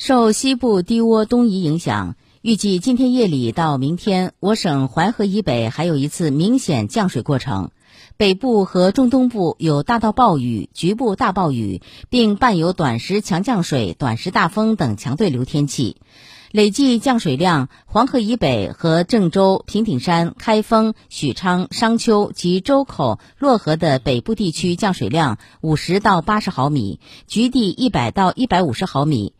受西部低涡东移影响，预计今天夜里到明天，我省淮河以北还有一次明显降水过程，北部和中东部有大到暴雨、局部大暴雨，并伴有短时强降水、短时大风等强对流天气。累计降水量，黄河以北和郑州、平顶山、开封、许昌、商丘及周口、漯河的北部地区降水量五十到八十毫米，局地一百到一百五十毫米，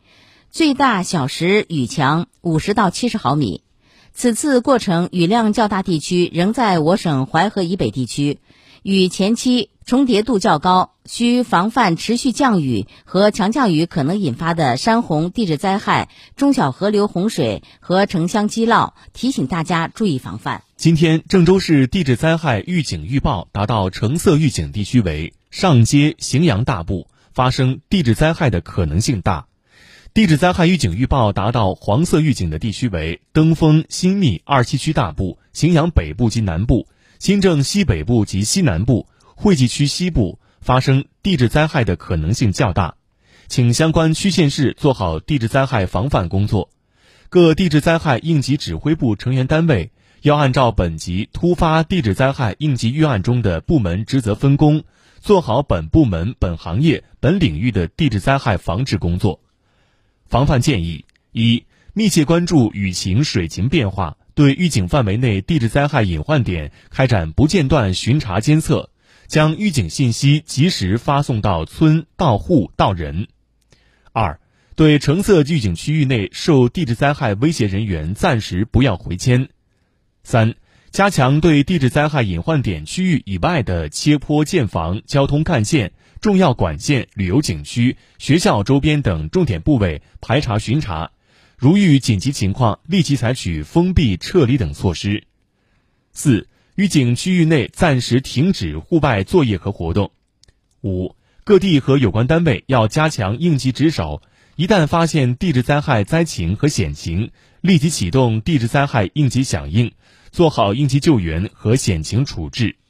最大小时雨强五十到七十毫米。此次过程雨量较大地区仍在我省淮河以北地区。与前期重叠度较高，需防范持续降雨和强降雨可能引发的山洪、地质灾害、中小河流洪水和城乡积涝，提醒大家注意防范。今天，郑州市地质灾害预警预报达到橙色预警地区为上街、荥阳大部，发生地质灾害的可能性大；地质灾害预警预报达到黄色预警的地区为登封、新密二七区大部、荥阳北部及南部。新郑西北部及西南部、惠济区西部发生地质灾害的可能性较大，请相关区县市做好地质灾害防范工作。各地质灾害应急指挥部成员单位要按照本级突发地质灾害应急预案中的部门职责分工，做好本部门、本行业、本领域的地质灾害防治工作。防范建议：一、密切关注雨情、水情变化。对预警范围内地质灾害隐患点开展不间断巡查监测，将预警信息及时发送到村到户到人。二，对橙色预警区域内受地质灾害威胁人员暂时不要回迁。三，加强对地质灾害隐患点区域以外的切坡建房、交通干线、重要管线、旅游景区、学校周边等重点部位排查巡查。如遇紧急情况，立即采取封闭、撤离等措施。四、预警区域内暂时停止户外作业和活动。五、各地和有关单位要加强应急值守，一旦发现地质灾害灾情和险情，立即启动地质灾害应急响应，做好应急救援和险情处置。